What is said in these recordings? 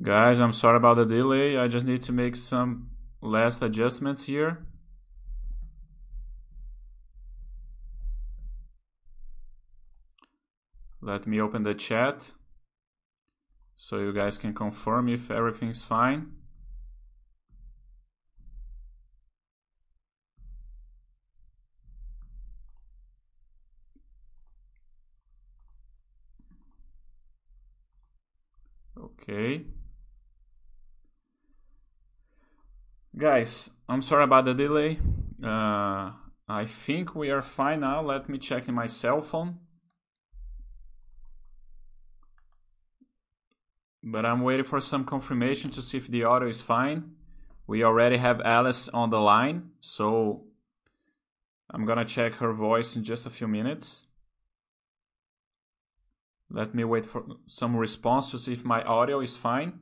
Guys, I'm sorry about the delay. I just need to make some last adjustments here. Let me open the chat so you guys can confirm if everything's fine. Okay. Guys, I'm sorry about the delay. Uh, I think we are fine now. Let me check in my cell phone. But I'm waiting for some confirmation to see if the audio is fine. We already have Alice on the line, so I'm gonna check her voice in just a few minutes. Let me wait for some response to see if my audio is fine.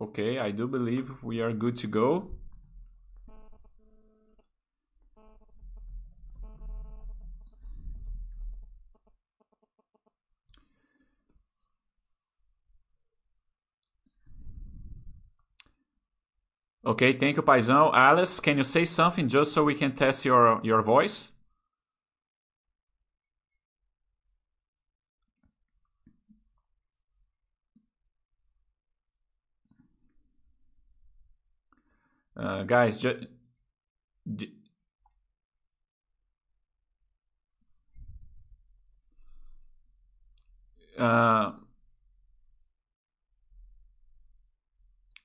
Okay, I do believe we are good to go. Okay, thank you, Paisão. Alice, can you say something just so we can test your, your voice? Uh, guys, just... Uh,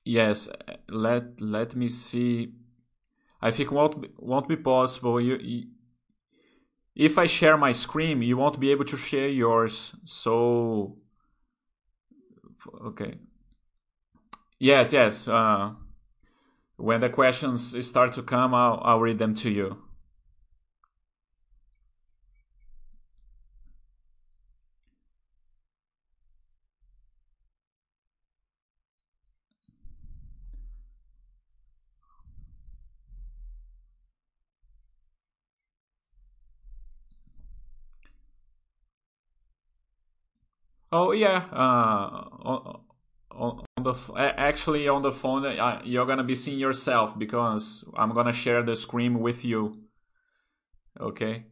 Yes, let let me see. I think won't won't be possible. You, you, if I share my screen, you won't be able to share yours. So, okay. Yes, yes. Uh, when the questions start to come, I'll I'll read them to you. Oh yeah, uh, on, the actually on the phone uh, you're gonna be seeing yourself because I'm gonna share the screen with you. Okay.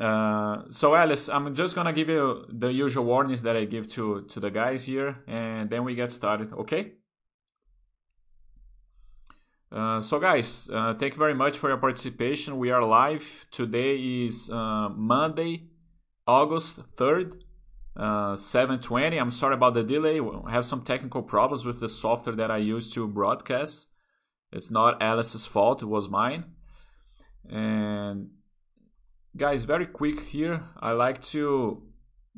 Uh, so Alice, I'm just gonna give you the usual warnings that I give to to the guys here, and then we get started. Okay. Uh, so guys, uh, thank you very much for your participation. We are live. Today is uh, Monday, August 3rd, uh, 720. I'm sorry about the delay. I have some technical problems with the software that I use to broadcast. It's not Alice's fault, it was mine. And guys, very quick here. I like to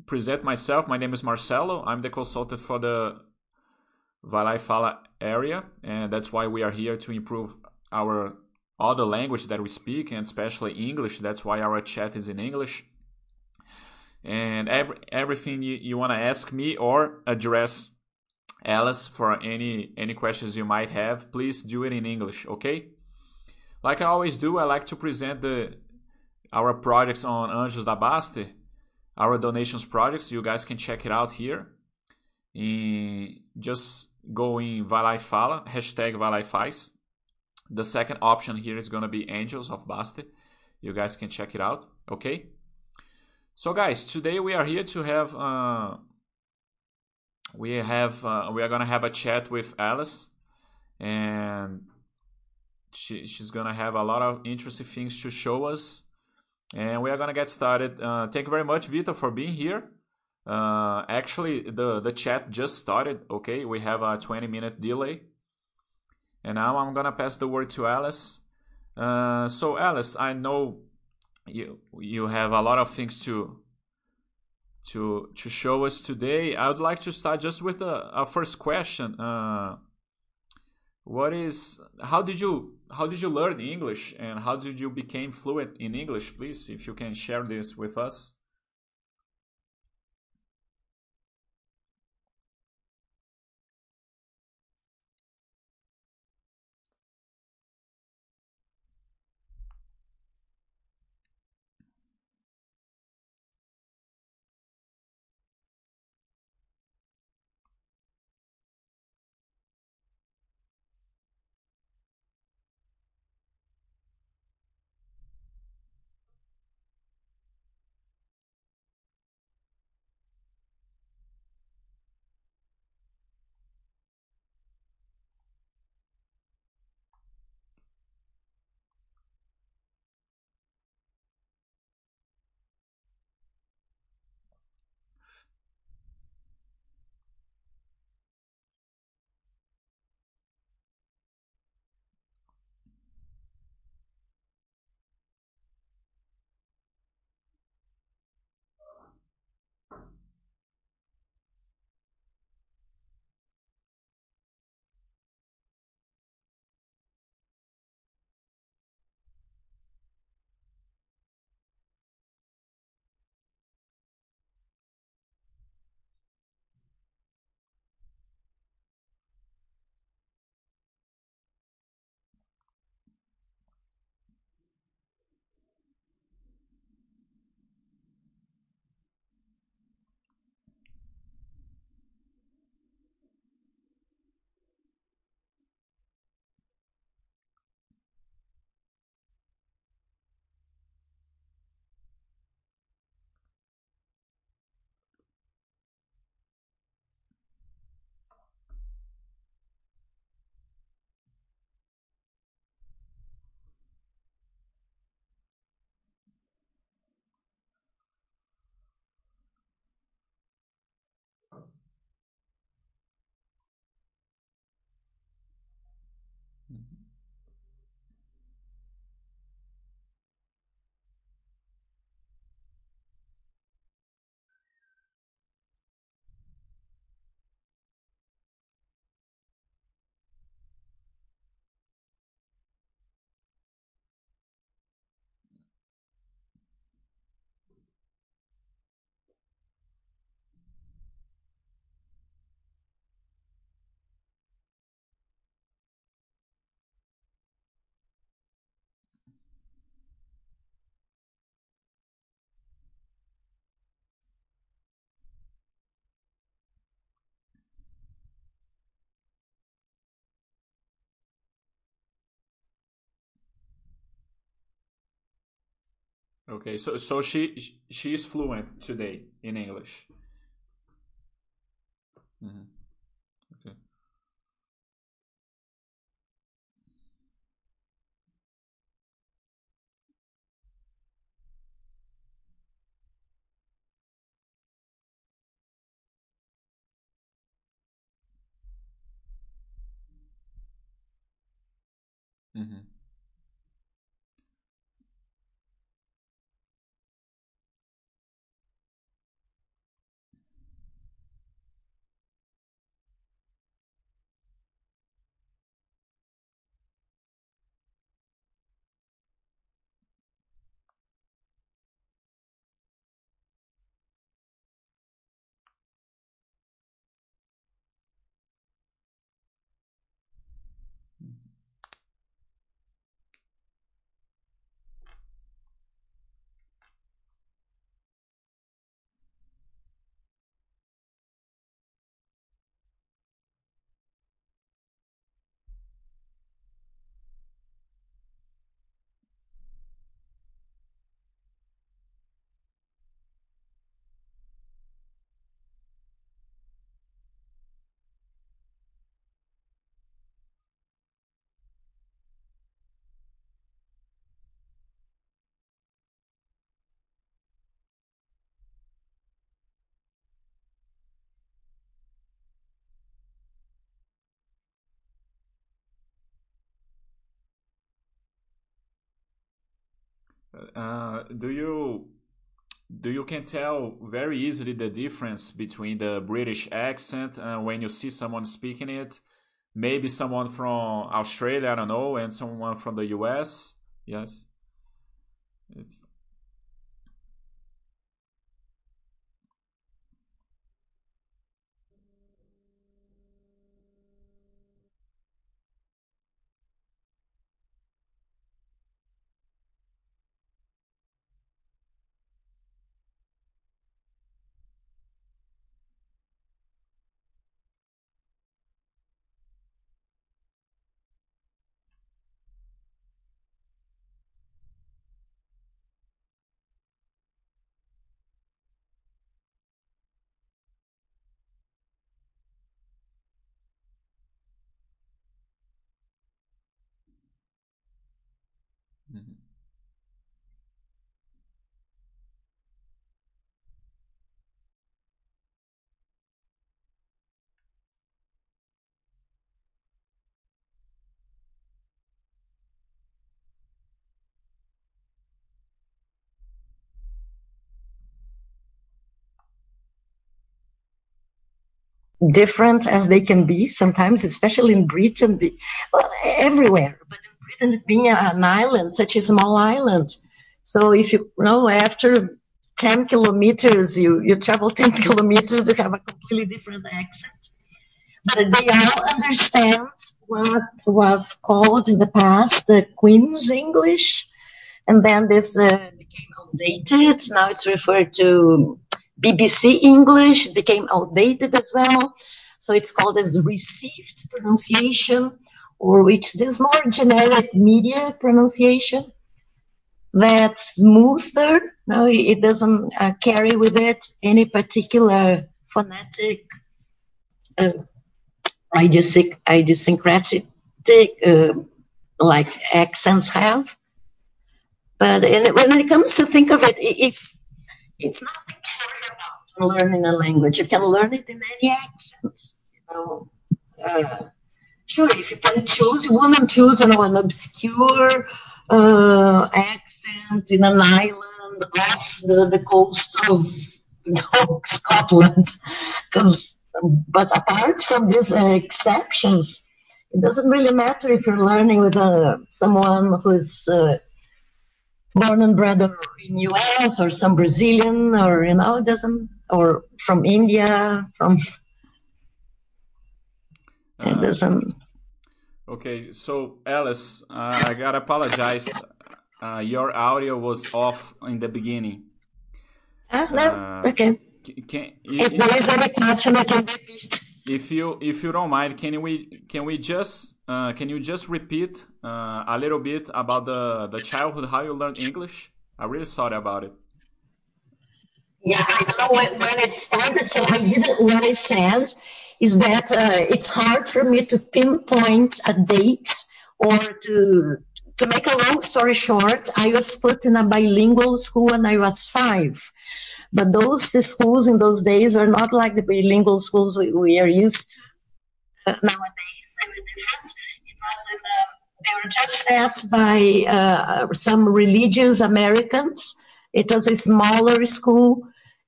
present myself. My name is Marcelo. I'm the consultant for the e Fala area, and that's why we are here to improve our other language that we speak, and especially English. That's why our chat is in English and every, everything you, you want to ask me or address Alice for any any questions you might have, please do it in English, okay? Like I always do, I like to present the our projects on Anjos da Bastter, our donations projects. You guys can check it out here. In, just go in Vai Fala, hashtag Vai Lá. The second option here is going to be Angels of Bastter. You guys can check it out, okay? So guys, today we are here to have uh, we have uh, we are gonna have a chat with Alice, and she she's gonna have a lot of interesting things to show us, and we are gonna get started. Uh, thank you very much, Vito, for being here. Uh, actually, the the chat just started. Okay, we have a twenty minute delay, and now I'm gonna pass the word to Alice. Uh, so Alice, I know you you have a lot of things to to to show us today. I would like to start just with a, a first question. Uh, what is how did you how did you learn English and how did you become fluent in English? Please, if you can share this with us. Okay, so so she she is fluent today in English. Mm-hmm. Okay. Mm-hmm. Uh, do you do you can tell very easily the difference between the British accent uh, when you see someone speaking it? Maybe someone from Australia, I don't know, and someone from the US. Yes, it's different as they can be sometimes, especially in Britain, well, everywhere. But in Britain, being an island, such a small island, so if you, you know after 10 kilometers, you, you travel 10 kilometers, you have a completely different accent. But they all understand what was called in the past the Queen's English. And then this uh, became outdated. Now it's referred to BBC English became outdated as well. So it's called as received pronunciation, or which is more generic media pronunciation that's smoother. No, it doesn't uh, carry with it any particular phonetic uh, idiosyncratic uh, like accents have. But when it comes to think of it, if it's nothing learning a language. You can learn it in any accents. You know, uh, sure, if you can choose, you want to choose you know, an obscure uh, accent in an island off the, the coast of you know, Scotland. Because, but apart from these uh, exceptions, it doesn't really matter if you're learning with uh, someone who's uh, born and bred in US or some Brazilian or you know it doesn't or from India from uh, doesn't okay so Alice uh, I gotta apologize. Uh, your audio was off in the beginning. Ah, no uh, okay. can, if, if there is any question I can repeat. if you if you don't mind can we can we just uh, can you just repeat uh, a little bit about the the childhood how you learned english? I'm really sorry about it. Yeah, I know when, when it started. So I didn't. What I said is that uh, it's hard for me to pinpoint a date or to to make a long story short. I was put in a bilingual school when I was five. But those schools in those days were not like the bilingual schools we, we are used to uh, nowadays. They were different. It was in the, they were just set by uh, some religious Americans. It was a smaller school,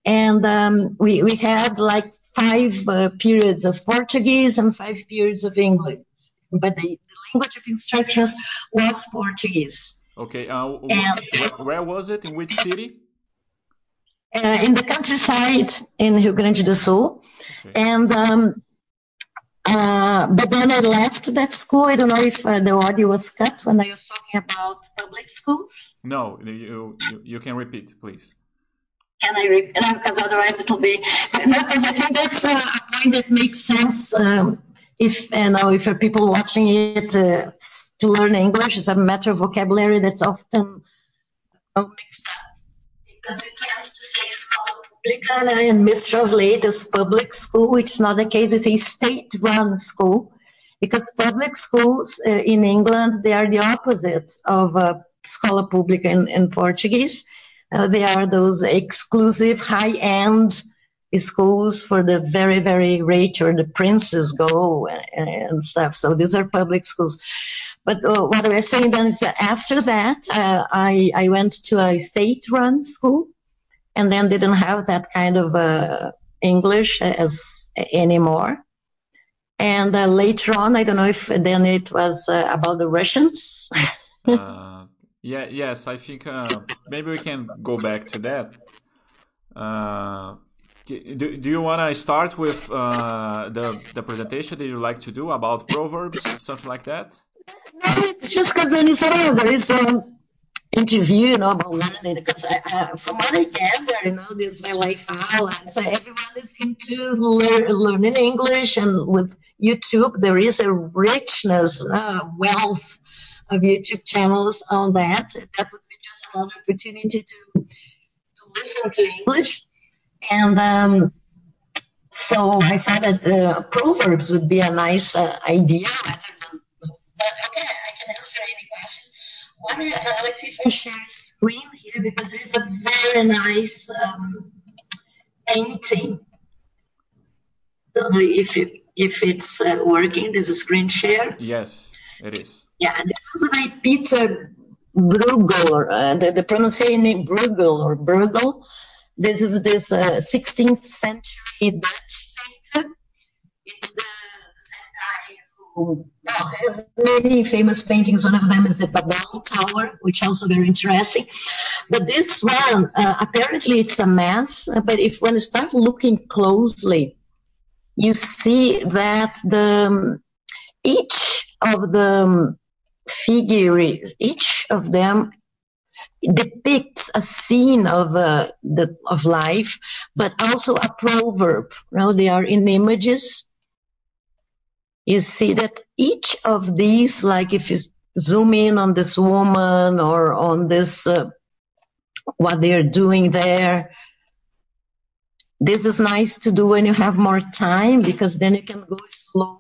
and um, we we had like five uh, periods of Portuguese and five periods of English. But the, the language of instructions was Portuguese. Okay, uh, and, where, where was it? In which city? uh, in the countryside in Rio Grande do Sul. Okay. And um, uh, but then I left that school. I don't know if uh, the audio was cut when I was talking about public schools. No, you you, you can repeat, please. Can I because otherwise it will be. No, because I think that's a point that makes sense. Um, if you know, if people watching it uh, to learn English, it's a matter of vocabulary that's often mixed up because we tend to say escola pública and mistranslate as public school, which is not the case. It's a state-run school because public schools uh, in England, they are the opposite of uh, escola pública in, in Portuguese. Uh, they are those exclusive high-end schools for the very, very rich or the princes go and, stuff. So these are public schools. But uh, what I was saying then is that after that, uh, I, I went to a state-run school and then didn't have that kind of uh, English as anymore. And uh, later on, I don't know if then it was uh, about the Russians. Uh, yeah, yes, I think maybe we can go back to that. Do, do you want to start with the the presentation that you like to do about proverbs, something like that? No, it's just because when you said, oh, there is an interview, you know, about learning, because uh, from what I gather, you know, this my life and so everyone is into learn, learning English, and with YouTube, there is a richness, uh, wealth of YouTube channels on that. That would be just another opportunity to to listen to English, and um, so I thought that uh, Proverbs would be a nice uh, idea but okay, I can answer any questions. One, uh, let's see if I share screen here because there is a very nice um, painting. If it, if it's uh, working. There's a screen share. Yes, it is. Yeah, this is by Peter Bruegel, uh, the, the pronunciation name Bruegel or Bruegel. This is this uh, 16th century Dutch painter. It's the guy who has many famous paintings. One of them is the Babel Tower, which also very interesting. But this one, uh, apparently it's a mess, but if when you start looking closely, you see that the um, each of the um, figures, each of them depicts a scene of uh, the of life, but also a proverb. Now they are in images you see that each of these, like if you zoom in on this woman or on this, uh, what they're doing there, this is nice to do when you have more time because then you can go and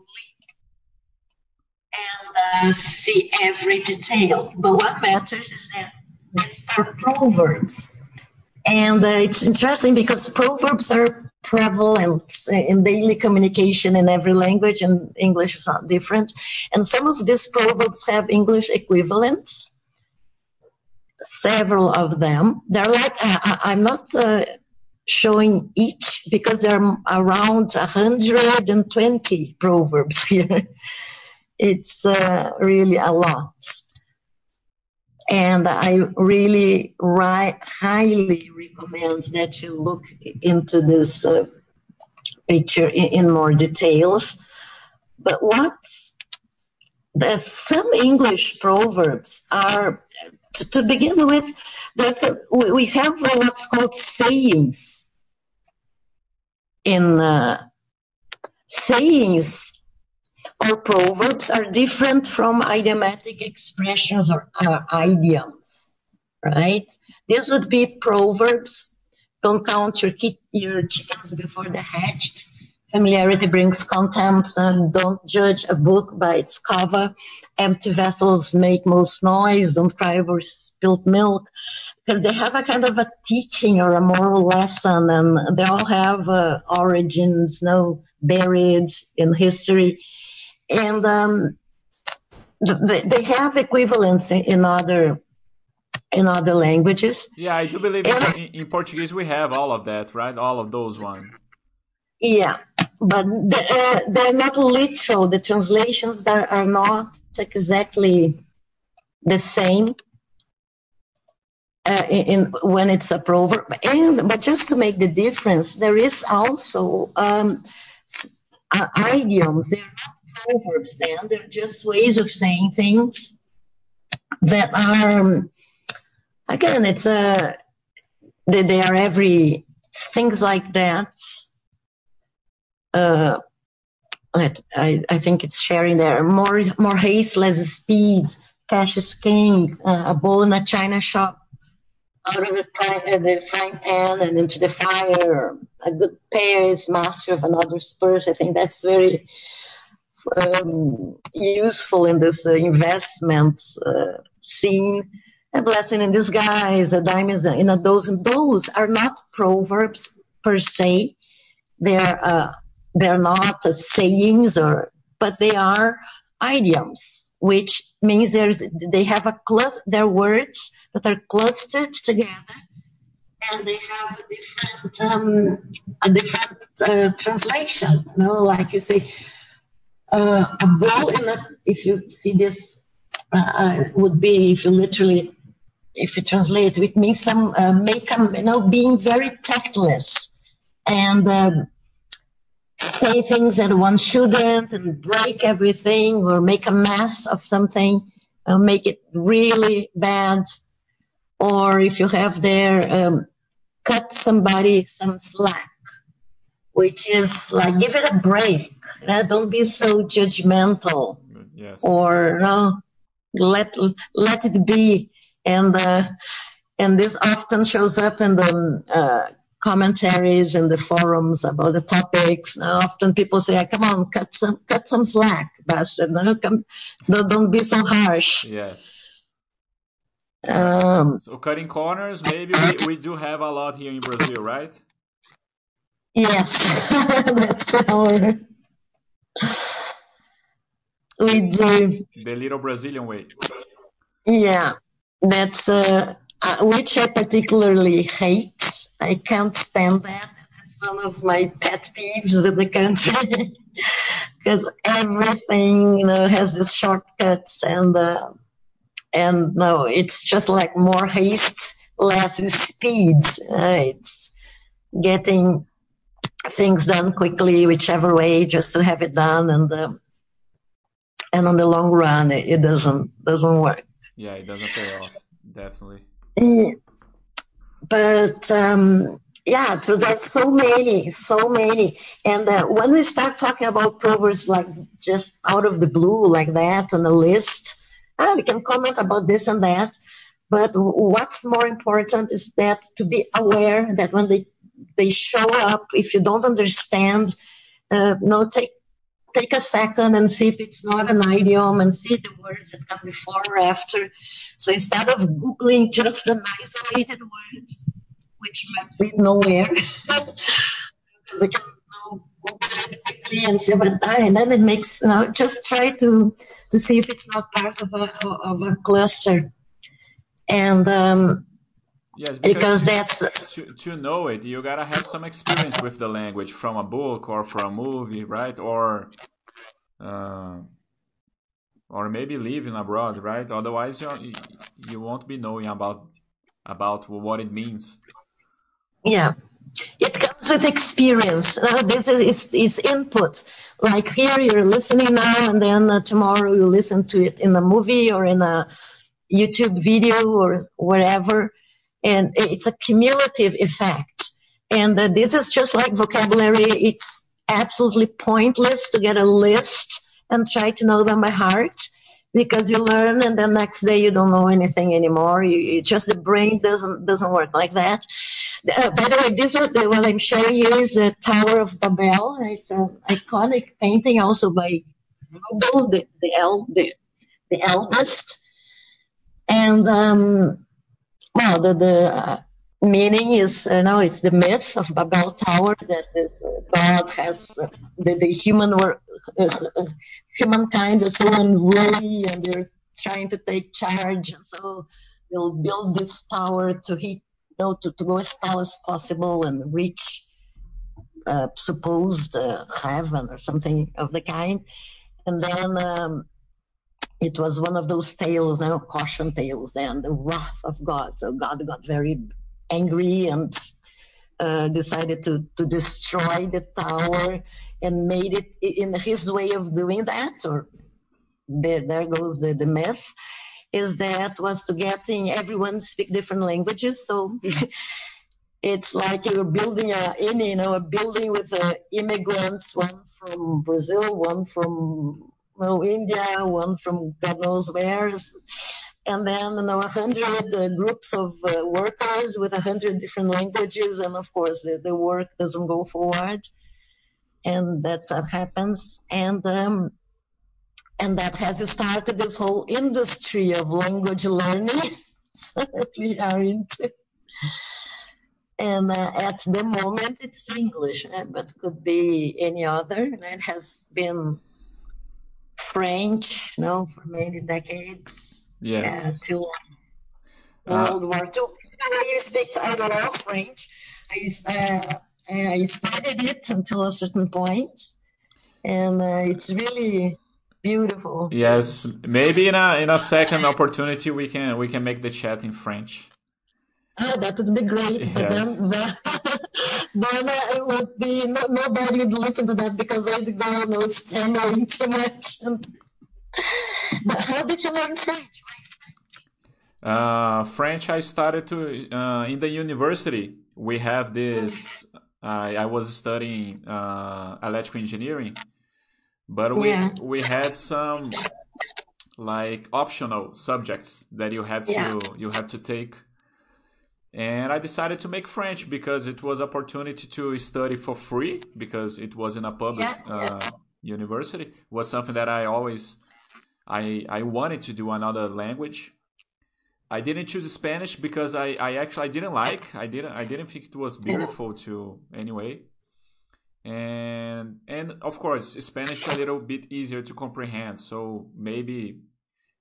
uh, see every detail. But what matters is that these are proverbs. And uh, it's interesting because proverbs are prevalent in daily communication in every language, and English is not different. And some of these proverbs have English equivalents, several of them. They're like, I, am not uh, showing each because there are around 120 proverbs here. It's uh, really a lot and I really ri- highly recommend that you look into this uh, picture in, in, more details. But what there's some English proverbs are to, to begin with. There's a, we have what's called sayings. In uh, sayings or proverbs are different from idiomatic expressions or uh, idioms. right? This would be proverbs. Don't count your, ki- your chickens before they're hatched. Familiarity brings contempt, and don't judge a book by its cover. Empty vessels make most noise. Don't cry over spilled milk. Because they have a kind of a teaching or a moral lesson, and they all have uh, origins, you know, buried in history. And um, they, have equivalents in other in other languages. Yeah, I do believe in, in, Portuguese we have all of that, right? All of those ones. Yeah, but they're, they're not literal. The translations that are not exactly the same uh, in, in, when it's a proverb. And but just to make the difference, there is also um, uh, idioms. They're not proverbs. Then they're just ways of saying things that are um, again. It's a they, they are every things like that uh, I, I think it's sharing there. More more haste, less speed. Cash is king. Uh, a bowl in a china shop. Out of the, uh, the frying pan and into the fire. A good pair is master of another's purse. I think that's very um, useful in this uh, investment uh, scene. A blessing in disguise, a diamond in a dozen. Those are not proverbs per se. They're uh, they're not sayings or, but they are idioms, which means there's, they have a cluster, they're words that are clustered together and they have a different, um, a different uh, translation. You know, like you say, uh, a ball in a, if you see this, uh, uh would be if you literally, if you translate, it means some uh, make them, you know, being very tactless and um, say things that one shouldn't and break everything or make a mess of something, uh, make it really bad. Or if you have there, um, cut somebody some slack, which is like give it a break. Don't be so judgmental. Yes. Or no, let let it be. And uh, and this often shows up in the uh, commentaries in the forums about the topics. Now, often people say, "Come on, cut some cut some slack, Bas. No, come, don't, don't be so harsh." Yes. Um, so cutting corners, maybe we, we do have a lot here in Brazil, right? Yes, that's our. We do. The little Brazilian way. Yeah, that's uh, uh, which I particularly hate. I can't stand that. That's one of my pet peeves with the country because everything you know has these shortcuts and uh, and no, it's just like more haste, less speed. Uh, it's getting things done quickly, whichever way, just to have it done, and uh, and on the long run, it, it doesn't doesn't work. Yeah, it doesn't pay off. Definitely. But um, yeah, so there's so many, so many. And uh, when we start talking about proverbs like just out of the blue, like that on a list, uh, we can comment about this and that. But what's more important is that to be aware that when they they show up, if you don't understand, uh, no, take take a second and see if it's not an idiom and see the words that come before or after. So instead of Googling just an isolated word, which might lead nowhere, because I can now it quickly and and then it makes, know, just try to, to see if it's not part of a, of a cluster. And, um, Yes, because, because that's to, to know it, you gotta have some experience with the language from a book or from a movie, right? Or uh, or maybe living abroad, right? Otherwise, you you won't be knowing about about what it means. Yeah, it comes with experience. Uh, this is it's, it's input. Like here, you're listening now, and then uh, tomorrow you listen to it in a movie or in a YouTube video or wherever and it's a cumulative effect. And uh, this is just like vocabulary. It's absolutely pointless to get a list and try to know them by heart because you learn and then next day you don't know anything anymore. You, you just the brain doesn't doesn't work like that. Uh, by the way, this one, the, what I'm showing you is the Tower of Babel. It's an iconic painting, also by Rubel, the the, el, the, the eldest. And um, well, the the uh, meaning is you know it's the myth of Babel Tower that this uh, God has uh, the, the human work, uh, humankind is so unruly and they're trying to take charge, and so they'll build this tower to heat, you know, to, to go as tall as possible and reach uh, supposed uh, heaven or something of the kind, and then. Um, it was one of those tales, now caution tales, then the wrath of God. So God got very angry and uh, decided to, to destroy the tower and made it in his way of doing that, or there, there goes the, the myth, is that was to getting everyone speak different languages. So it's like you're building a, in, you know, a building with uh, immigrants, one from Brazil, one from well, India, one from God knows where and then you know, 100 uh, groups of uh, workers with 100 different languages, and of course the, the work doesn't go forward, and that's what happens. And um, and that has started this whole industry of language learning that we are into. And uh, at the moment, it's English, uh, but could be any other. And it has been French, you know, for many decades Yes. uh, till World War II. I speak a lot French. I, uh, I studied it until a certain point, and uh, it's really beautiful. Yes, maybe in a in a second opportunity we can we can make the chat in French. Oh, that would be great. Yes. Then, then, it would be no, nobody would listen to that because go no stammering too much. But how did you learn French? Uh, French, I started to uh, in the university. We have this. I I was studying uh, electrical engineering, but we Yeah. we had some like optional subjects that you have to Yeah. you have to take. And I decided to make French because it was opportunity to study for free because it was in a public Yeah, uh, university. It was something that I always I I wanted to do another language. I didn't choose Spanish because I, I actually I didn't like I didn't I didn't think it was beautiful to anyway. And and of course Spanish a little bit easier to comprehend, so maybe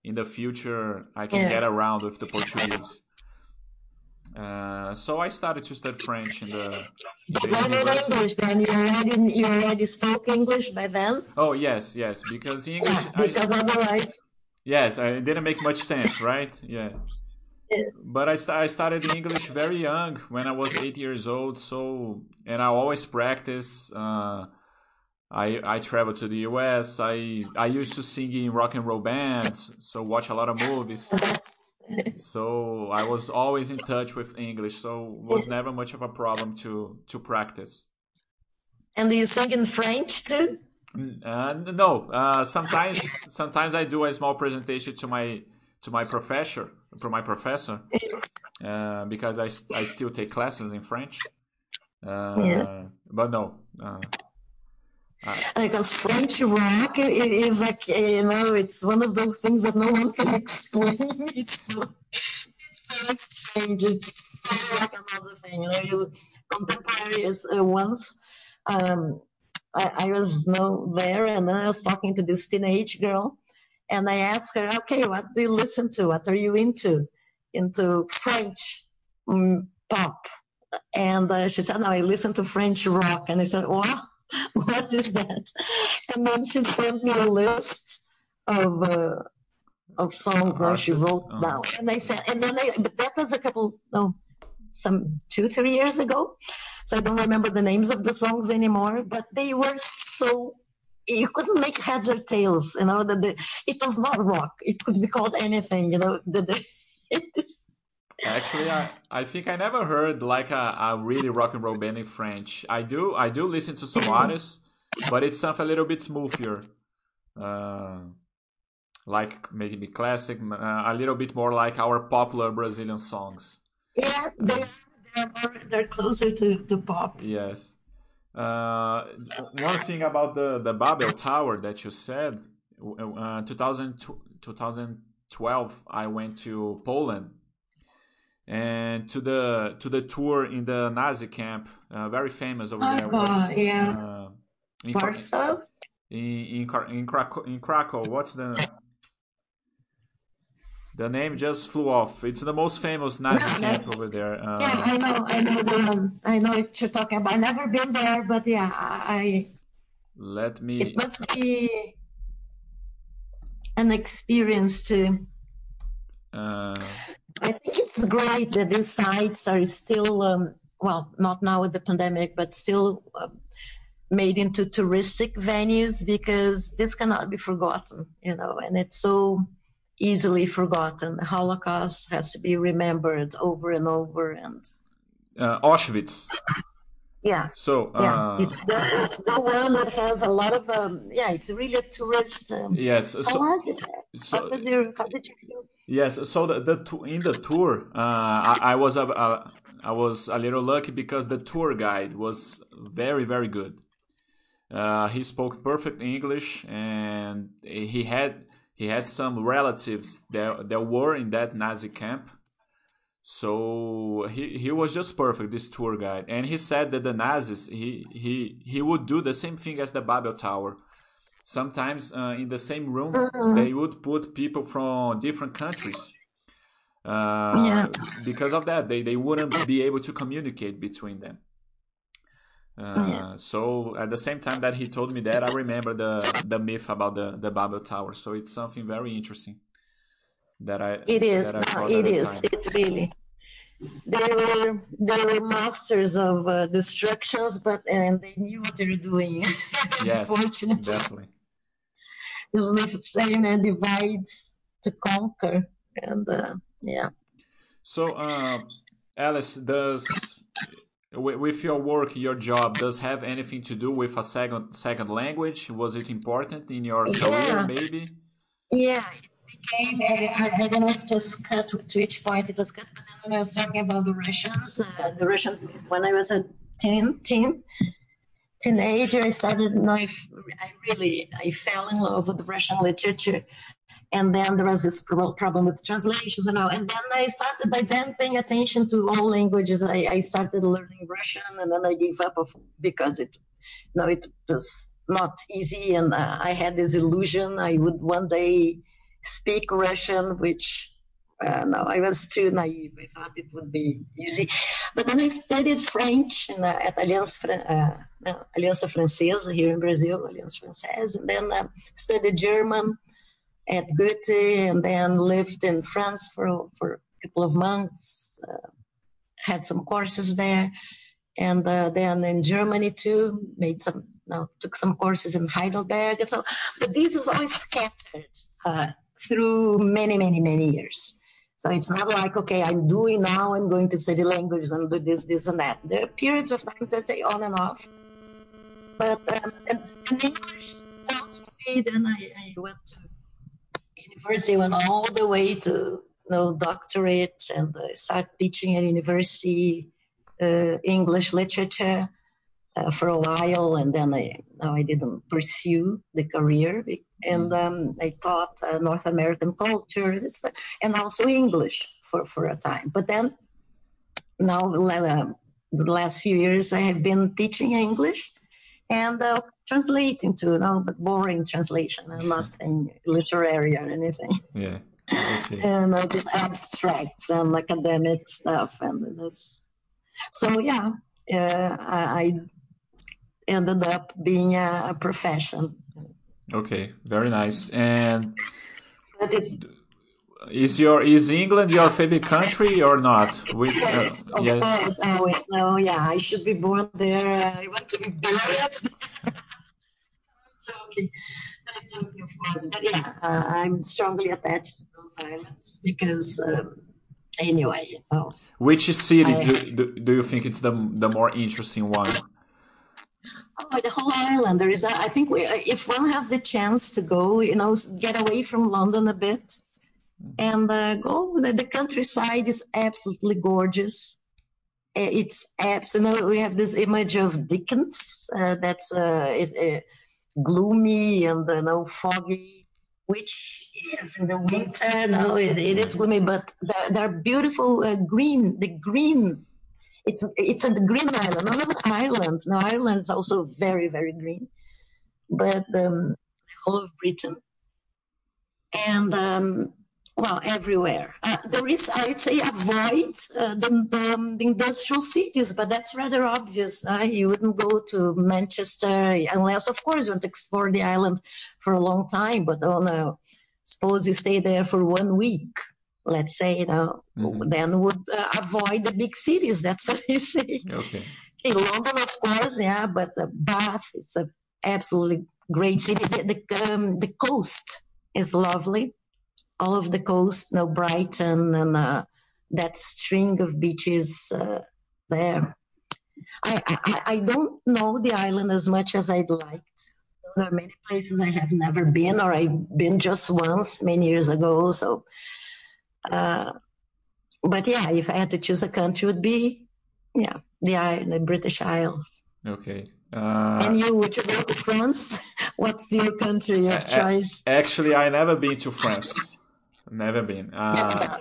in the future I can Yeah. get around with the Portuguese. Uh, so I started to study French in the, in the why not. English then? You already, you already spoke English by then? Oh yes, yes, because English. Yeah, I, because otherwise, Yes, I- it didn't make much sense, right? Yeah. Yeah. But I, st- I started English very young when I was eight years old. So, and I always practice. Uh, I I travel to the U.S. I I used to sing in rock and roll bands, so watch a lot of movies. So I was always in touch with English. So was never much of a problem to to practice. and do you sing in French too? Uh, no, uh, sometimes sometimes I do a small presentation to my to my professor, to my professor, uh, because I still take classes in French. Uh, Yeah. But no, uh, Because French rock i- is like, you know, it's one of those things that no one can explain. It's so, it's so strange. It's so like another thing. You know, you, contemporaries uh, once, um, I, I was you know, there and then I was talking to this teenage girl and I asked her, okay, what do you listen to? What are you into? Into French mm, pop. And uh, she said, no, I listen to French rock. And I said, wow, what is that? And then she sent me a list of uh, of songs that she wrote oh. down. And I said, and then I, but that was a couple, no, some two, three years ago. So I don't remember the names of the songs anymore, but they were so you couldn't make heads or tails, you know, that the, it was not rock. It could be called anything, you know. The, it is, actually, I, I think I never heard like a, a really rock and roll band in French. I do I do listen to some artists, but it's something a little bit smoother. Uh, like maybe classic, uh, a little bit more like our popular Brazilian songs. Yeah, they are. They're, more, they're closer to, to pop. Yes. Uh, one thing about the, the Babel Tower that you said, uh, 2000, 2012, I went to Poland and to the to the tour in the Nazi camp, uh, very famous over there. Was, yeah. Uh, in Warsaw. In in, in Krakow, in Krakow. What's the the name just flew off. It's the most famous Nazi camp over there. Uh, yeah, I know, I know the I know what you're talking about. I've never been there, but yeah, I. Let me. It must be an experience too. Uh, I think it's great that these sites are still, um, well, not now with the pandemic, but still uh, made into touristic venues because this cannot be forgotten, you know, and it's so easily forgotten. The Holocaust has to be remembered over and over and. Uh, Auschwitz. Yeah. So yeah, uh, it's, the, it's the one that has a lot of um, yeah. It's really a tourist. Um, yes. So, how was it? So, how, was your, how did you feel? Yes. So the, the in the tour, uh, I, I, was I was a little lucky because the tour guide was very very good. Uh, he spoke perfect English and he had he had some relatives that that were in that Nazi camp so he, he was just perfect, this tour guide. And he said that the Nazis, he, he, he would do the same thing as the Babel Tower. Sometimes uh, in the same room, mm-hmm. they would put people from different countries. Uh, yeah. Because of that, they, they wouldn't be able to communicate between them. Uh, yeah. So at the same time that he told me that, I remember the the myth about the the Babel Tower. So it's something very interesting that I it is. it is. it really they were they were masters of uh, destructions but and they knew what they were doing yes unfortunately. definitely. It's the same and divides to conquer and uh, yeah. So uh, alice does with your work your job does have anything to do with a second second language? Was it important in your career yeah. maybe? Yeah I, I don't know if it was cut to which point it was cut, but when I was talking about the Russians, uh, the Russian, when I was a teen, teen teenager, I started, you know, I, I really, I fell in love with Russian literature. And then there was this problem with translations and all. And then I started by then paying attention to all languages. I, I started learning Russian and then I gave up because it, you know, it was not easy. And uh, I had this illusion I would one day speak Russian, which uh, no, I was too naive. I thought it would be easy. But then I studied French in, uh, at Aliança, uh, Francesa here in Brazil, Alliance Française, and then uh, studied German at Goethe, and then lived in France for, for a couple of months, uh, had some courses there. And uh, then in Germany too, made some, took some courses in Heidelberg and so. But this is always scattered uh, through many, many, many years. So it's not like, okay, I'm doing now, I'm going to study language and do this, this, and that. There are periods of time that say on and off. But um, and, English wants to be, then I, I went to university, went all the way to you know, doctorate and I started teaching at university uh, English literature uh, for a while. And then I, now I didn't pursue the career and um, I taught uh, North American culture and also English for, for a time. But then now, uh, the last few years, I have been teaching English and uh, translating to, you know, but boring translation and nothing literary or anything. Yeah. Okay. and uh, just abstracts and academic stuff. And that's so, yeah, uh, I ended up being a, a profession Okay, very nice. And is your is England your favorite country or not? We, yes, uh, of yes. course, always. No, yeah, I should be born there. I want to be buried. joking. joking, of course. But yeah, uh, I'm strongly attached to those islands because, um, anyway, you know. Which city I, do, do, do you think it's the the more interesting one? Oh, the whole island. There is, a, I think, we, if one has the chance to go, you know, get away from London a bit, and uh, go. The, the, countryside is absolutely gorgeous. Uh, it's absolutely. We have this image of Dickens. Uh, that's uh, it, uh, gloomy and you know foggy, which is in the winter. No, it, it is gloomy, but there, there are beautiful uh, green. The green. It's it's a green island, not an island. No, Ireland is also very very green, but um, whole of Britain. And um, well, everywhere. Uh, there is, I'd say, avoid uh, the, the, the, industrial cities, but that's rather obvious. Uh, you wouldn't go to Manchester unless, of course, you want to explore the island for a long time. But oh no, suppose you stay there for one week. Let's say, you know, mm-hmm. then would uh, avoid the big cities. That's what you say. Okay. In London, of course, yeah, but Bath, it's a absolutely great city. The, the, um, the coast is lovely all of the coast, you know, Brighton and uh, that string of beaches uh, there. I, I, I don't know the island as much as I'd like. There are many places I have never been, or I've been just once many years ago. So, uh, but yeah, if I had to choose a country, it would be yeah the the British Isles. Okay. Uh, and you would you go to France? What's your country of choice? Actually, I never been to France. Never been. Uh,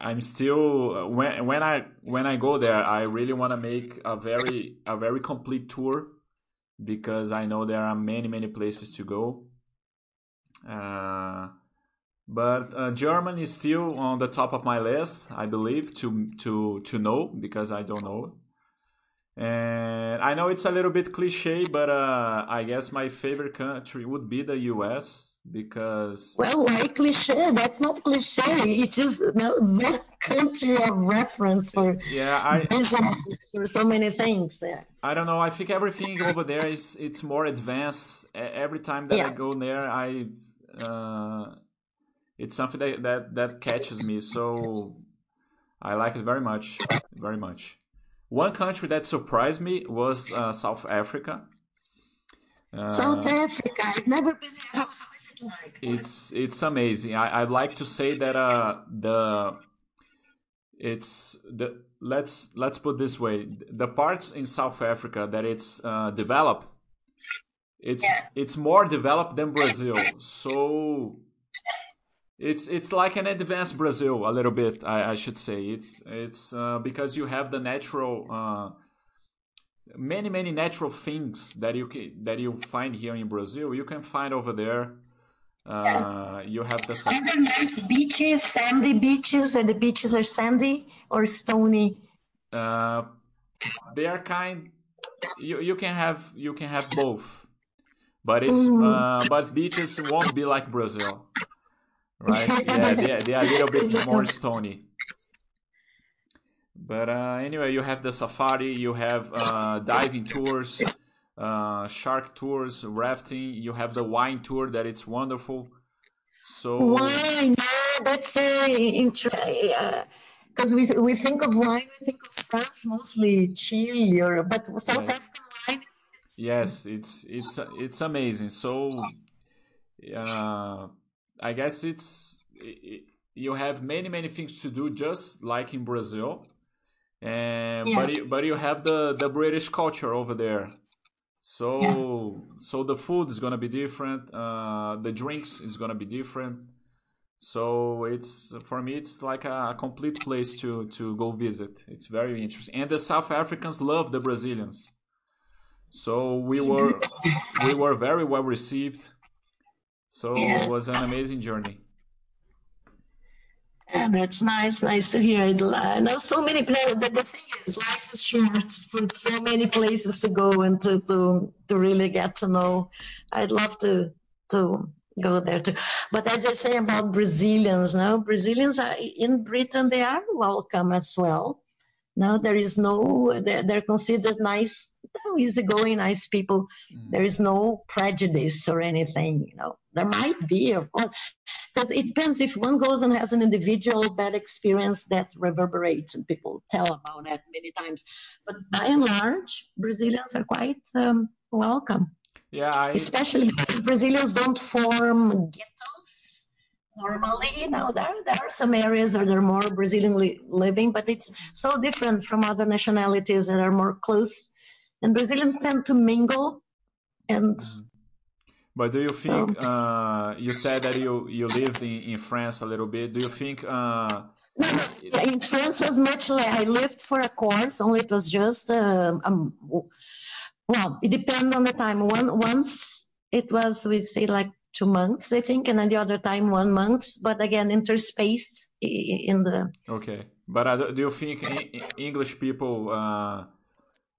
I'm still when when I when I go there, I really want to make a very a very complete tour because I know there are many many places to go. Uh, but uh, German is still on the top of my list, I believe, to to to know because I don't know. And I know it's a little bit cliche, but uh, I guess my favorite country would be the U.S. because well, why cliche? That's not cliche. It is no, the country of reference for yeah, I for so many things. Yeah. I don't know. I think everything over there is it's more advanced. Every time that yeah. I go there, I uh, it's something that, that that catches me. So I like it very much, very much. One country that surprised me was uh, South Africa. Uh, South Africa, I've never been there. How, how is it like? It's it's amazing. I, I'd like to say that uh, the it's the let's let's put this way the parts in South Africa that it's uh, developed it's yeah. it's more developed than Brazil. So it's it's like an advanced Brazil a little bit. I, I should say it's it's uh, because you have the natural uh, many many natural things that you can, that you find here in Brazil. You can find over there. Uh, you have the are there nice beaches, sandy beaches, and the beaches are sandy or stony. Uh, they are kind. You you can have you can have both, but it's mm. uh, but beaches won't be like Brazil right? yeah, they, they are a little bit more stony. But uh, anyway, you have the safari, you have uh, diving tours, uh, shark tours, rafting. You have the wine tour that it's wonderful. So wine, yeah, that's very interesting. Because we we think of wine, we think of France mostly, Chile, or but South yes. African wine. Yes, it's it's it's amazing. So. I guess it's it, you have many many things to do just like in Brazil, and yeah. but you, but you have the the British culture over there. So yeah. so the food is gonna be different. Uh, the drinks is gonna be different. So it's for me it's like a complete place to to go visit. It's very interesting, and the South Africans love the Brazilians. So we were we were very well received so yeah. it was an amazing journey. Yeah, that's nice. Nice to hear it. I know so many places. The, the thing is, life is short for so many places to go and to, to, to really get to know. I'd love to to go there too. But as you say about Brazilians, no, Brazilians are in Britain. They are welcome as well. No, there is no. They're, they're considered nice easygoing, nice people. Mm. There is no prejudice or anything. You know, there might be, of course, because it depends. If one goes and has an individual bad experience, that reverberates, and people tell about that many times. But by and large, Brazilians are quite um, welcome. Yeah, I... especially because Brazilians don't form ghettos normally. You know, there there are some areas where they're more Brazilian living, but it's so different from other nationalities that are more close. And Brazilians tend to mingle, and. Mm-hmm. But do you think so, uh, you said that you you lived in, in France a little bit? Do you think? Uh, in France was much like I lived for a course, only it was just uh, um, well, it depends on the time. One once it was we say like two months, I think, and then the other time one month. But again, interspaced in the. Okay, but uh, do you think English people uh,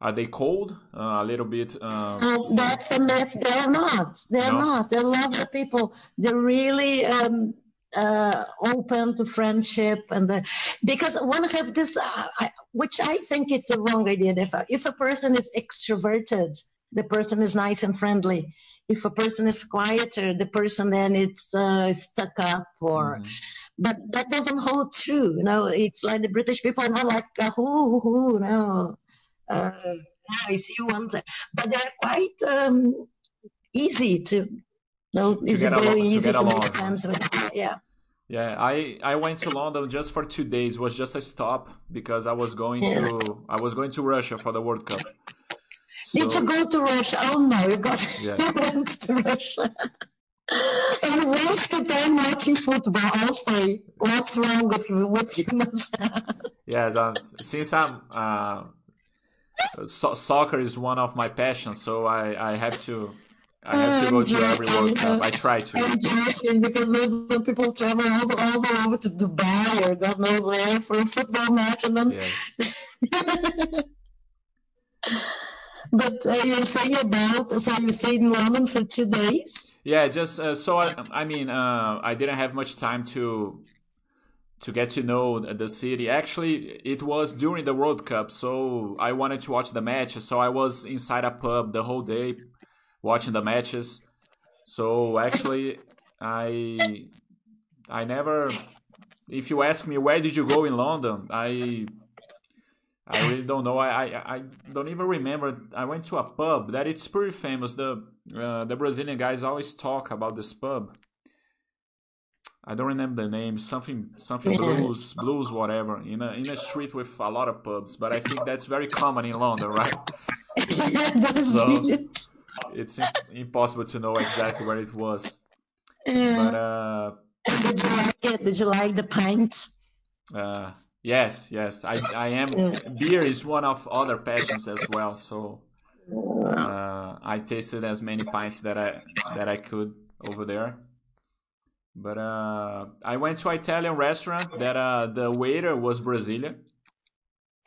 are they cold uh, a little bit? Uh, uh, that's the myth. They're not. They're no? not. They're lovely people. They're really. Um, uh, open to friendship and the, because one have this uh, I, which i think it's a wrong idea if a, if a person is extroverted the person is nice and friendly if a person is quieter the person then it's uh, stuck up or mm-hmm. but that doesn't hold true you know it's like the british people are not like uh, who who no uh, i see you once but they're quite um, easy to no, it's very along, easy to, to make friends with. Yeah. Yeah, I I went to London just for two days. It was just a stop because I was going yeah. to I was going to Russia for the World Cup. So, Did you go to Russia? Oh no, you got yeah. you went to Russia. and wasted time watching football. I'll say, what's wrong with you? With you? yeah, since I'm uh, so- soccer is one of my passions, so I I have to I have to go to every World Cup. I try to. Because there's some people travel all, all the way over to Dubai or God knows where for a football match, and then. Yeah. but uh, you're saying about so you stayed in London for two days. Yeah, just uh, so I, I mean, uh, I didn't have much time to to get to know the city. Actually, it was during the World Cup, so I wanted to watch the match. So I was inside a pub the whole day watching the matches. So actually, I I never. If you ask me where did you go in London, I I really don't know. I, I, I don't even remember. I went to a pub that it's pretty famous. The uh, the Brazilian guys always talk about this pub. I don't remember the name. Something something blues blues whatever in a in a street with a lot of pubs. But I think that's very common in London, right? so, it's impossible to know exactly where it was. But uh, did you like it? Did you like the pint? Uh, yes, yes. I I am. Beer is one of other passions as well. So uh, I tasted as many pints that I that I could over there. But uh, I went to an Italian restaurant that uh, the waiter was Brazilian.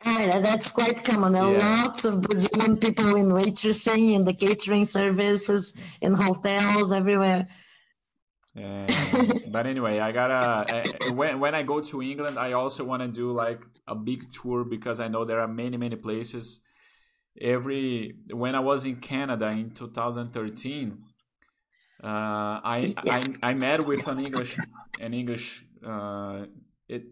Yeah, that's quite common. There are yeah. lots of Brazilian people in waitressing, in the catering services, in hotels, everywhere. Yeah. but anyway, I gotta when when I go to England, I also want to do like a big tour because I know there are many many places. Every when I was in Canada in 2013, uh, I. I I met with an English an English uh, it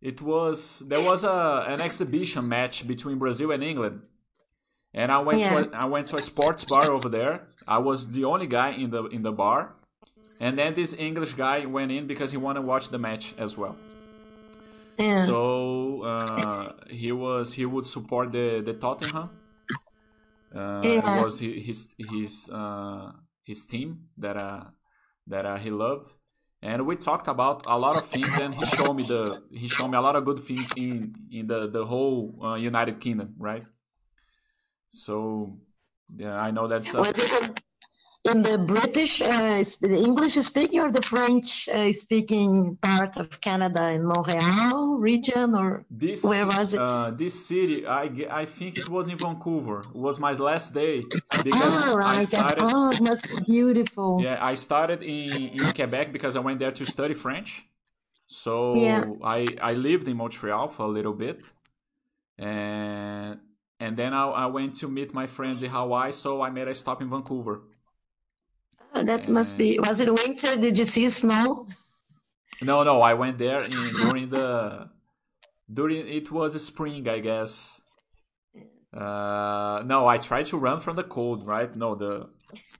it was there was a an exhibition match between Brazil and England, and I went yeah. to a, I went to a sports bar over there. I was the only guy in the in the bar, and then this English guy went in because he wanted to watch the match as well. Yeah. So uh, he was he would support the the Tottenham. Uh, yeah. It was his his uh, his team that uh, that uh, he loved. And we talked about a lot of things and he showed me the he showed me a lot of good things in in the the whole uh, united kingdom right? So yeah i know that's in the British, uh, the English speaking or the French uh, speaking part of Canada in Montreal region or this, where was it? Uh, this city, I, I think it was in Vancouver. It was my last day because oh, right. I started. Oh, it must be beautiful. Yeah, I started in, in Quebec because I went there to study French. So yeah. I I lived in Montreal for a little bit, and and then I, I went to meet my friends in Hawaii, so I made a stop in Vancouver. That must be. Was it winter? Did you see snow? No, no. I went there in, during the during it was spring, I guess. Uh, no, I tried to run from the cold. Right? No, the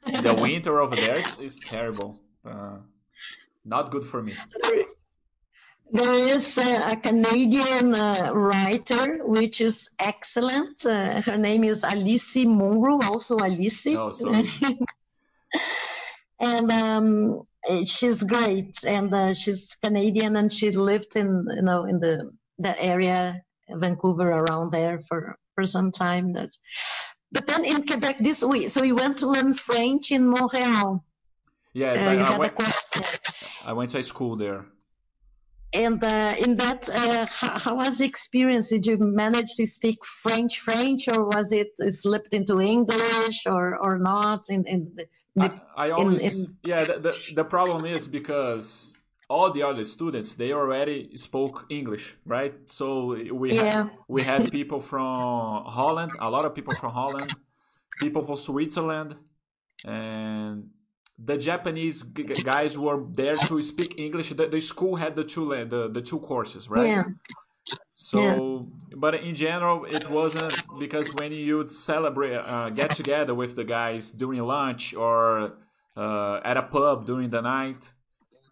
the winter over there is, is terrible. Uh, not good for me. There is a, a Canadian uh, writer which is excellent. Uh, her name is Alice Munro, also Alice. Oh, sorry. and um, she's great, and uh, she's Canadian, and she lived in you know in the that area, Vancouver, around there for for some time. That's but then in Quebec this week, so you went to learn French in Montreal. Yes, Uh, I, I went. I went to a school there. And uh, in that, uh, how, how was the experience? Did you manage to speak French, French, or was it slipped into English, or or not? In in the, the I, I always in- yeah. The, the the problem is because all the other students they already spoke English, right? So we Yeah. had, we had people from Holland, a lot of people from Holland, people from Switzerland, and the Japanese guys were there to speak English. The, the school had the two the, the two courses, right? yeah, So, but in general, it wasn't because when you'd celebrate, uh, get together with the guys during lunch or uh, at a pub during the night,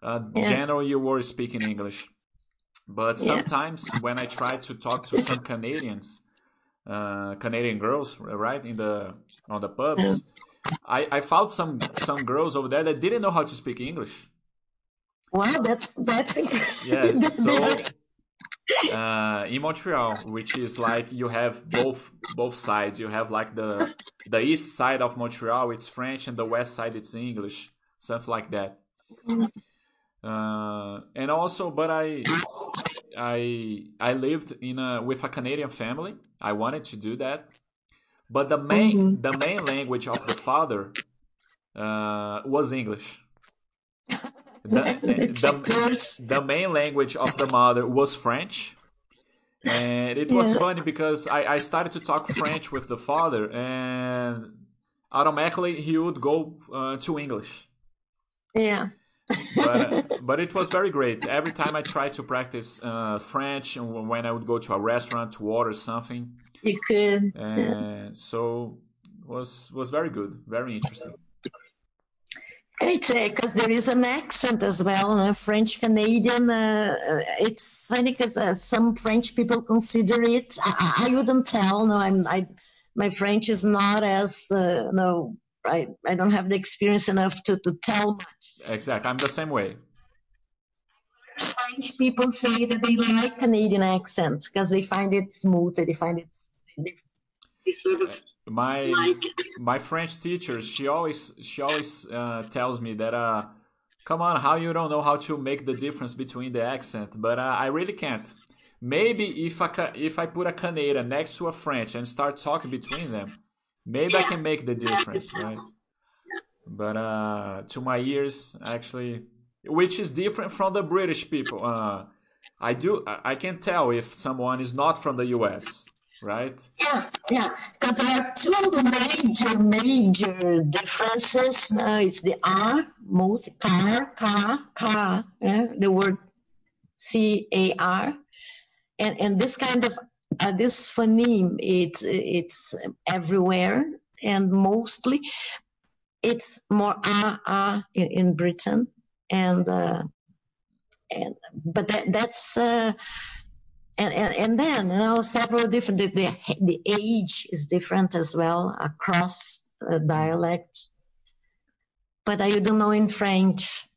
uh, Yeah. generally you were speaking English. But Yeah. sometimes when I tried to talk to some Canadians, uh, Canadian girls, right, in the on the pubs, I, I found some some girls over there that didn't know how to speak English. wow, that's that's Yeah, so uh, in Montreal, which is like you have both both sides. You have like the the east side of Montreal, it's French, and the west side it's English, something like that. Uh, and also, but I I I lived in a with a Canadian family. I wanted to do that, but the main the main language of the father uh, was English. The, the, the main language of the mother was French. And it was Yeah. funny because I, I started to talk French with the father, and automatically he would go uh, to English. yeah, But, but it was very great. Every time I tried to practice uh, French, and when I would go to a restaurant to order something, you could. and so was was very good, very interesting. It's because there is an accent as well, uh, French Canadian. Uh, uh, it's funny because uh, some French people consider it. I, I- wouldn't tell. No, I'm. I my French is not as uh, no. I I don't have the experience enough to to tell much. Exactly, I'm the same way. French people say that they like Canadian accents because they find it smooth. They find it. They, they sort of My like my French teacher, she always she always uh, tells me that uh, come on, how you don't know how to make the difference between the accent, but uh, I really can't. Maybe if I ca- if I put a Canadian next to a French and start talking between them, maybe I can make the difference, right? But uh, to my ears, actually, which is different from the British people. Uh, I do I can tell if someone is not from the U.S. Right? Yeah, yeah, because there are two major, major differences. Uh, it's the R, most car, car, car, eh, the word C A R, and and this kind of uh, this phoneme, it's it's everywhere and mostly it's more ah ah in, in Britain, and uh, and but that that's. Uh, and, and, and then you know several different the, the, the age is different as well across uh, dialects but I don't know in French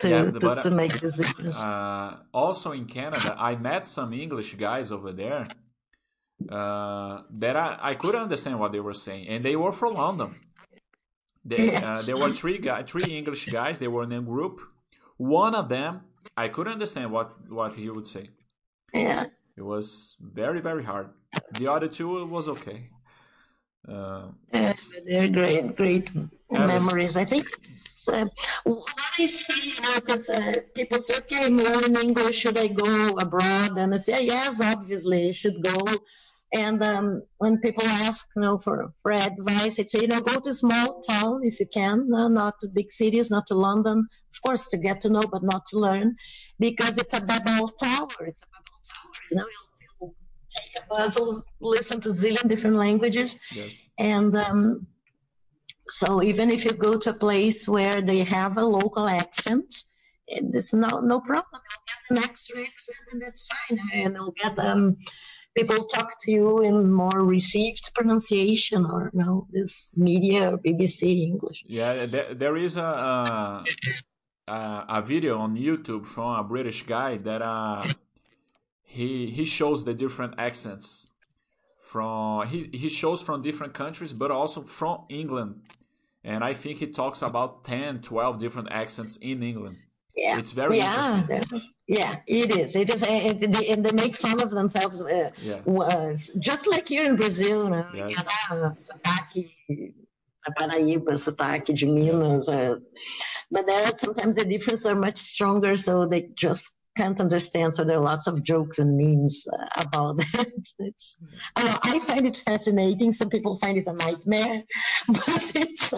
to, Yeah, to, but, to make this difference. Uh, also in Canada, I met some English guys over there uh, that I, I couldn't understand what they were saying, and they were from London. They, uh, Yes. there were three guy, three English guys. They were in a group. One of them, I couldn't understand what what he would say. Yeah, It was very very hard. The other two it was okay. Uh, yeah, they're great, great memories. I think uh, what I see now, because uh, people say, "Okay, I'm learning English. Should I go abroad?" And I say, "Yes, obviously, you should go." And um, when people ask, you know, for, for advice, I'd say, you know, go to small town if you can, no, not to big cities, not to London, of course, to get to know, but not to learn, because it's a Babel tower. It's a. You know, you'll, you'll take a puzzle, listen to zillion different languages, Yes. and um, so even if you go to a place where they have a local accent, it's no no problem. You'll get an extra accent, and that's fine. And you'll get um, people talk to you in more received pronunciation, or you know, this media or BBC English. Yeah, there, there is a, a a a video on YouTube from a British guy that uh he he shows the different accents from he he shows from different countries but also from England. And I think he talks about 10, 12 different accents in England. Yeah, It's very yeah, interesting. yeah. It is. It is, and they, and they make fun of themselves. Uh, Yeah. was just like here in Brazil? Yes. Sotaque da Paraíba, sotaque de Minas. Uh, but there, sometimes the differences are much stronger, so they just can't understand. So there are lots of jokes and memes uh, about that. It's, uh, I find it fascinating. Some people find it a nightmare, but it's.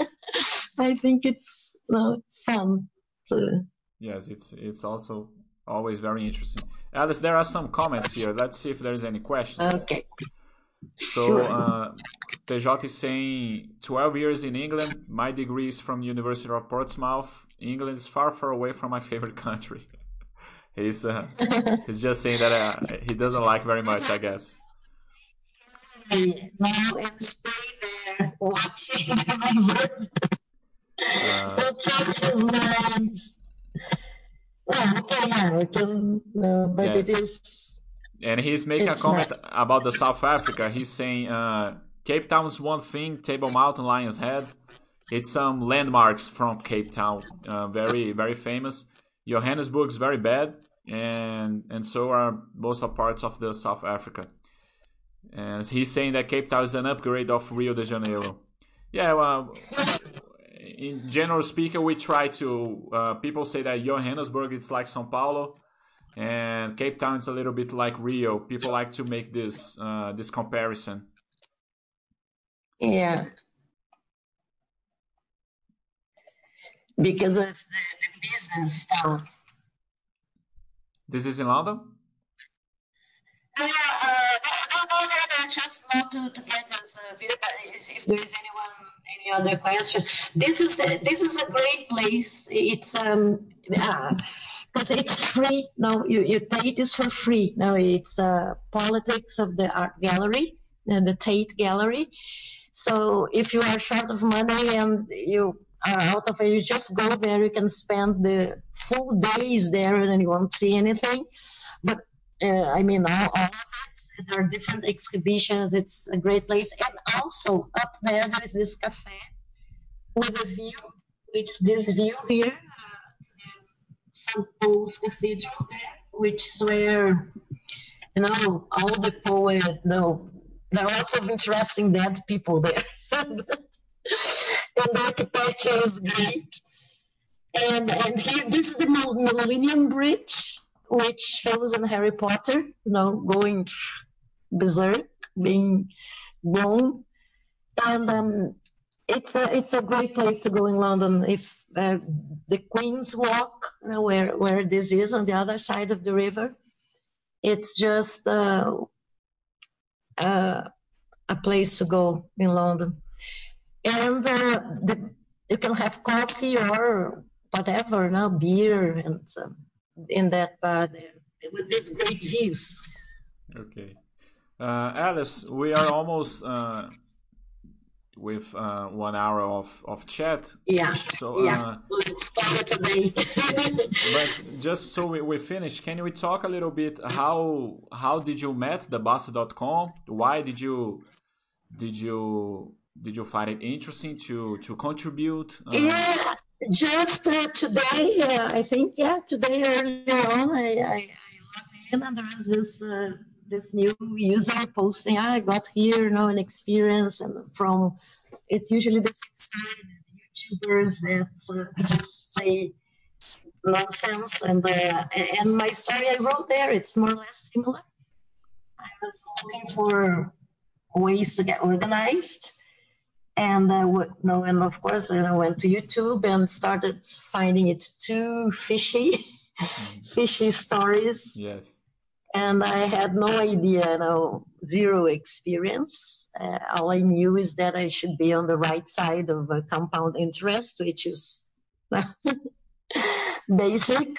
I think it's uh, fun to. Yes, it's it's also always very interesting. Alice, there are some comments here. Let's see if there's any questions. Okay. So Sure. uh, TJ is saying 12 years in England. My degree is from University of Portsmouth. England is far, far away from my favorite country. he's uh, he's just saying that uh, he doesn't like very much, I guess. now and stay there watching. Uh, the truck is nice. Well, okay, yeah, I can, no, but Yeah. it is. and he's making a comment nice. about the South Africa. He's saying uh, Cape Town's one thing, Table Mountain, Lion's Head. It's some landmarks from Cape Town, uh, very very famous. Johannesburg's very bad, and and so are most of parts of the South Africa. And he's saying that Cape Town is an upgrade of Rio de Janeiro. Yeah, well, in general speaking, we try to. Uh, people say that Johannesburg it's like São Paulo, and Cape Town is a little bit like Rio. People like to make this uh, this comparison. Yeah. Because of the, the business stuff. This is in London. Yeah, uh, no, no, no, no, just not to, to get this uh, video, but if, if there is anyone, any other question, this is a, this is a great place. It's um, because it's free. No, you you Tate is for free. No, it's uh, politics of the art gallery, uh, the Tate Gallery. So if you are short of money and you out of it, you just go there. You can spend the full days there and you won't see anything. But uh, I mean, all, all. There are different exhibitions. It's a great place. And also up there, there is this cafe with a view, which this view here, uh, St. Paul's Cathedral there, which is where, you know, all the poets, no, there are lots of interesting dead people there. and architecture is great. And, and here, this is the Millennium Bridge, which shows in Harry Potter, you know, going berserk, being blown. And um, it's a it's a great place to go in London. If uh, the Queen's Walk, you know, where where this is on the other side of the river, it's just uh, uh, a place to go in London. And uh, the, you can have coffee or whatever, now beer and um, in that bar there with these great views. Okay, uh, Alice, we are almost uh, with uh, one hour of of chat. Yeah, So, yeah. uh, Let's start today. but just so we, we finish, can we talk a little bit how how did you met the Bastter.com? Why did you did you did you find it interesting to to contribute? Uh, yeah, just uh, today, uh, I think, yeah, today earlier on, I, I, I logged in and there is this uh, this new user posting. I got here, you know, an experience, and from it's usually the same side YouTubers that uh, just say nonsense, and uh, and my story I wrote there, it's more or less similar. I was looking for ways to get organized. And I would know, and of course, I went to YouTube and started finding it too fishy, mm-hmm. fishy stories. Yes. And I had no idea, you know, zero experience. Uh, all I knew is that I should be on the right side of a compound interest, which is basic.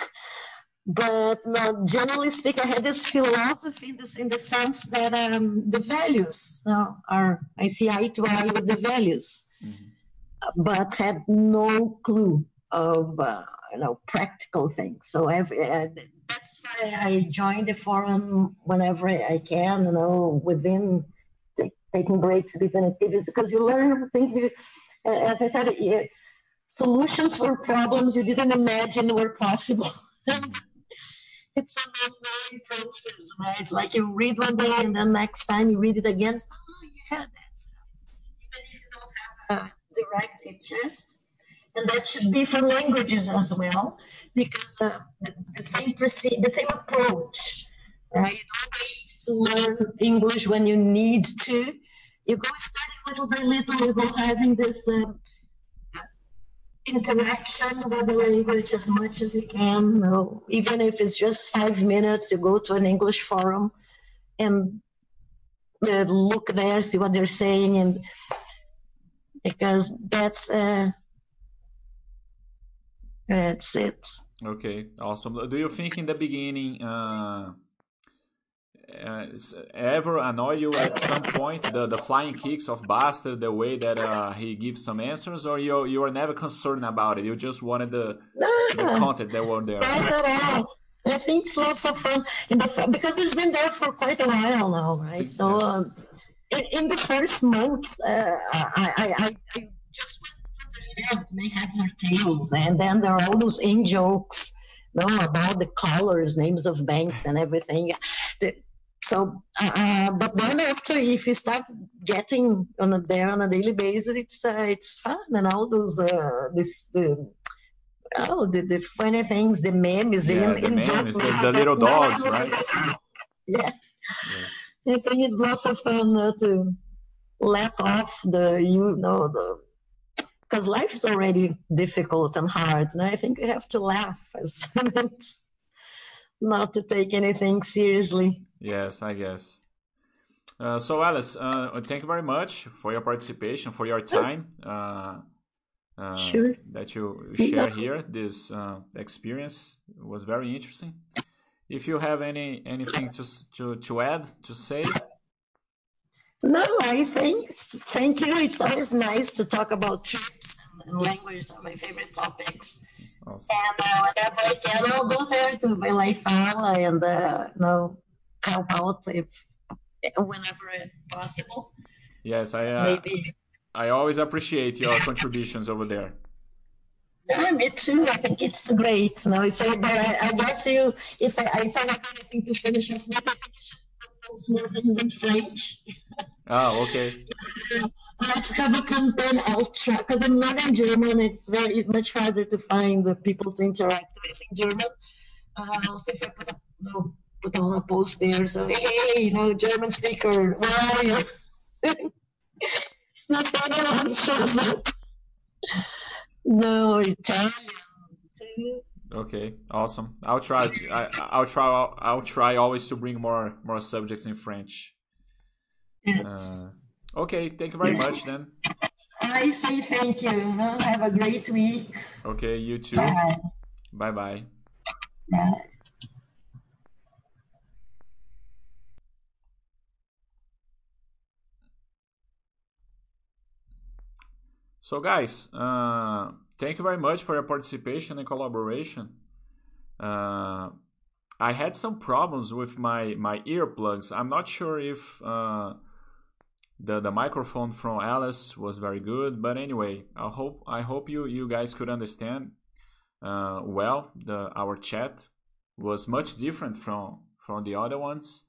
But no, generally speaking, I had this philosophy in, this, in the sense that um, the values are, I see eye to eye with the values, mm-hmm. but had no clue of, uh, you know, practical things. So every, uh, that's why I join the forum whenever I can, you know, within t- taking breaks between activities, because you learn things. You, as I said, solutions for problems you didn't imagine were possible. It's an ongoing process, right? It's like you read one day and then next time you read it again. Oh, yeah, that's right. Even if you don't have a direct interest. And that should be for languages as well, because uh, the, same proce- the same approach, right? Always learn English when you need to. You go studying little by little, you go having this uh, interaction with the language as much as you can. Even if it's just five minutes, you go to an English forum and uh, look there, see what they're saying, and because that's uh, that's it. Okay, awesome. Do you think in the beginning? Uh uh, ever annoy you at some point the, the flying kicks of Bastter, the way that uh, he gives some answers, or you you are never concerned about it? You just wanted the, the content that were there. Not at all. I think it's lots of fun in the because it's been there for quite a while now, right? See, so um, in, in, the first months, uh, I, I, I, just understand my heads or tails, and then there are all those in jokes. No, about the colors, names of banks, and everything. The, so, uh, uh, but then after, if you start getting on a, there on a daily basis, it's uh, it's fun and all those uh, this the oh the, the funny things, the memes, yeah, the, the, memes, the, the little dogs, right? yeah. I think it's lots of fun uh, to let off the you know the because life is already difficult and hard, and I think we have to laugh as not to take anything seriously. Yes, I guess. Uh, so, Alice, uh, thank you very much for your participation, for your time. Uh, uh sure. That you share here. This uh, experience was very interesting. If you have any anything to to to add to say. No, I think thank you. It's always nice to talk about trips and language are my favorite topics. Awesome. And uh, whenever I can, I'll go there to Belém Fala and uh, no help out if whenever possible. Yes, I uh, maybe. I always appreciate your contributions over there. Yeah, me too. I think it's great. No, it's but I, I guess you, if I, if I have anything to finish off with, I think you should more things in French. Oh, okay. let's have a campaign ultra because I'm not in German. It's very much harder to find the people to interact with in German. Uh, if I put a no put on a post there. So, hey, you know, German speaker, where are you? so anyone shows up. No, Italian too. Okay, awesome. I'll try. To, I, I'll try. I'll, I'll, try always to bring more more subjects in French. Uh, okay, thank you very much then. I say thank you. Have a great week. Okay, you too. Bye bye. Bye. So, guys, uh, thank you very much for your participation and collaboration. Uh, I had some problems with my my earplugs. I'm not sure if uh, the the microphone from Alice was very good, but anyway, I hope I hope you you guys could understand uh, well. The our chat was much different from from the other ones.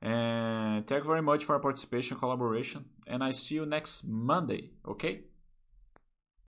And thank you very much for your participation, and collaboration, and I see you next Monday. Okay.